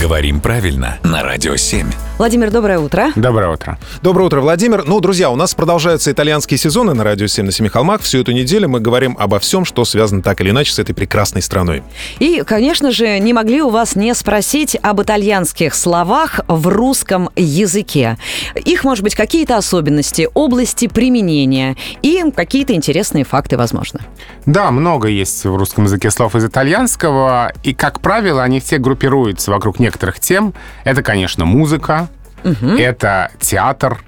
Говорим правильно на Радио 7. Владимир, доброе утро. Доброе утро. Доброе утро, Владимир. Ну, друзья, у нас продолжаются итальянские сезоны на Радио 7 на Семи холмах. Всю эту неделю мы говорим обо всем, что связано так или иначе с этой прекрасной страной. И, конечно же, не могли у вас не спросить об итальянских словах в русском языке. Их, может быть, какие-то особенности, области применения и какие-то интересные факты, возможно. Да, много есть в русском языке слов из итальянского, и, как правило, они все группируются вокруг некоторых тем. Это, конечно, музыка, это театр,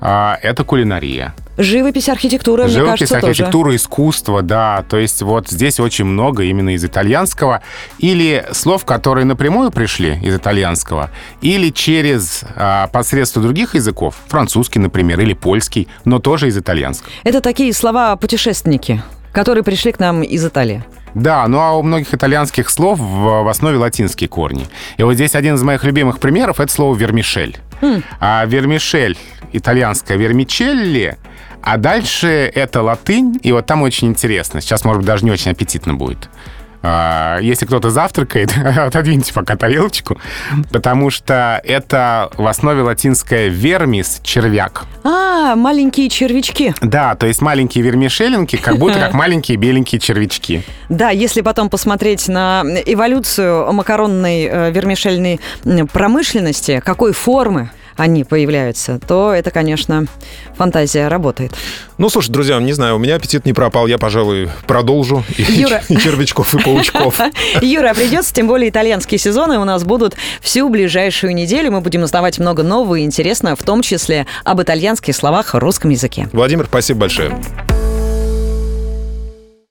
а, это кулинария. Живопись, архитектура, мне Живопись, кажется, архитектура, искусство, да. То есть вот здесь очень много именно из итальянского. Или слов, которые напрямую пришли из итальянского, или через а, посредство других языков, французский, например, или польский, но тоже из итальянского. тоже. Это такие слова путешественники, которые пришли к нам из Италии. Да, ну а у многих итальянских слов в, основе латинские корни. И вот здесь один из моих любимых примеров — это слово «вермишель». А вермишель, итальянское «вермичелли», а дальше это латынь, и вот там очень интересно. Сейчас, может быть, даже не очень аппетитно будет. А, Если кто-то завтракает, отодвиньте пока тарелочку, потому что это в основе латинское «вермис» — червяк. А, маленькие червячки. Да, то есть маленькие вермишелинки, как будто как маленькие беленькие червячки. Да, если потом посмотреть на эволюцию макаронной э, вермишельной промышленности, какой формы они появляются, то это, конечно, фантазия работает. Ну, слушай, друзья, не знаю, у меня аппетит не пропал. Я, пожалуй, продолжу. Юра. и червячков, и паучков. Юра, придется, тем более итальянские сезоны у нас будут всю ближайшую неделю. Мы будем узнавать много нового и интересного, в том числе об итальянских словах в русском языке. Владимир, спасибо большое.